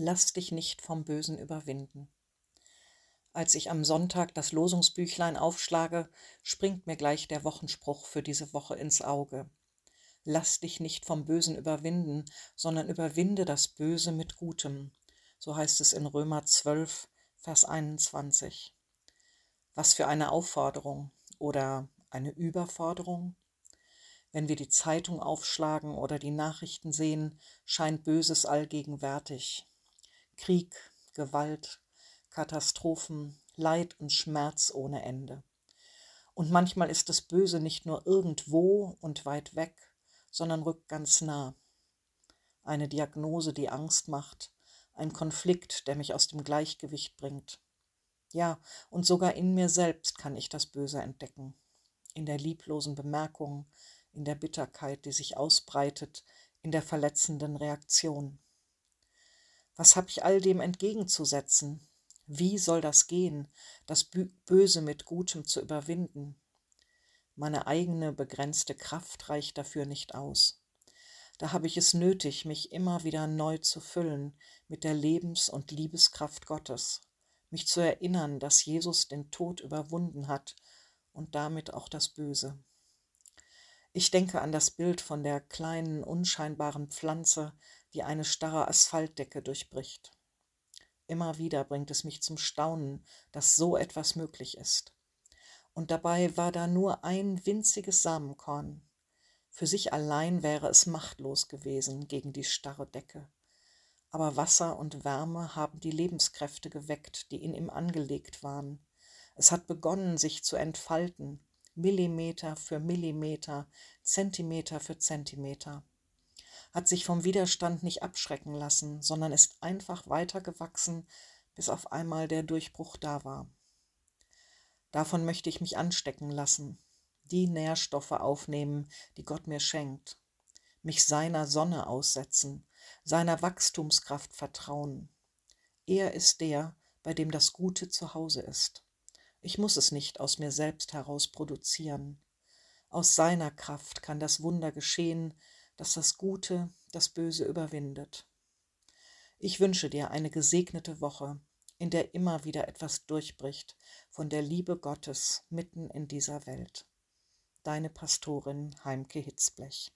Lass dich nicht vom Bösen überwinden. Als ich am Sonntag das Losungsbüchlein aufschlage, springt mir gleich der Wochenspruch für diese Woche ins Auge. Lass dich nicht vom Bösen überwinden, sondern überwinde das Böse mit Gutem. So heißt es in Römer 12, Vers 21. Was für eine Aufforderung oder eine Überforderung? Wenn wir die Zeitung aufschlagen oder die Nachrichten sehen, scheint Böses allgegenwärtig. Krieg, Gewalt, Katastrophen, Leid und Schmerz ohne Ende. Und manchmal ist das Böse nicht nur irgendwo und weit weg, sondern rückt ganz nah. Eine Diagnose, die Angst macht, ein Konflikt, der mich aus dem Gleichgewicht bringt. Ja, und sogar in mir selbst kann ich das Böse entdecken. In der lieblosen Bemerkung, in der Bitterkeit, die sich ausbreitet, in der verletzenden Reaktion. Was habe ich all dem entgegenzusetzen? Wie soll das gehen, das Böse mit Gutem zu überwinden? Meine eigene begrenzte Kraft reicht dafür nicht aus. Da habe ich es nötig, mich immer wieder neu zu füllen mit der Lebens- und Liebeskraft Gottes, mich zu erinnern, dass Jesus den Tod überwunden hat und damit auch das Böse. Ich denke an das Bild von der kleinen, unscheinbaren Pflanze, die eine starre Asphaltdecke durchbricht. Immer wieder bringt es mich zum Staunen, dass so etwas möglich ist. Und dabei war da nur ein winziges Samenkorn. Für sich allein wäre es machtlos gewesen gegen die starre Decke. Aber Wasser und Wärme haben die Lebenskräfte geweckt, die in ihm angelegt waren. Es hat begonnen, sich zu entfalten, Millimeter für Millimeter, Zentimeter für Zentimeter. Hat sich vom Widerstand nicht abschrecken lassen, sondern ist einfach weitergewachsen, bis auf einmal der Durchbruch da war. Davon möchte ich mich anstecken lassen, die Nährstoffe aufnehmen, die Gott mir schenkt, mich seiner Sonne aussetzen, seiner Wachstumskraft vertrauen. Er ist der, bei dem das Gute zu Hause ist. Ich muss es nicht aus mir selbst heraus produzieren. Aus seiner Kraft kann das Wunder geschehen, dass das Gute das Böse überwindet. Ich wünsche dir eine gesegnete Woche, in der immer wieder etwas durchbricht von der Liebe Gottes mitten in dieser Welt. Deine Pastorin Heimke Hitzblech.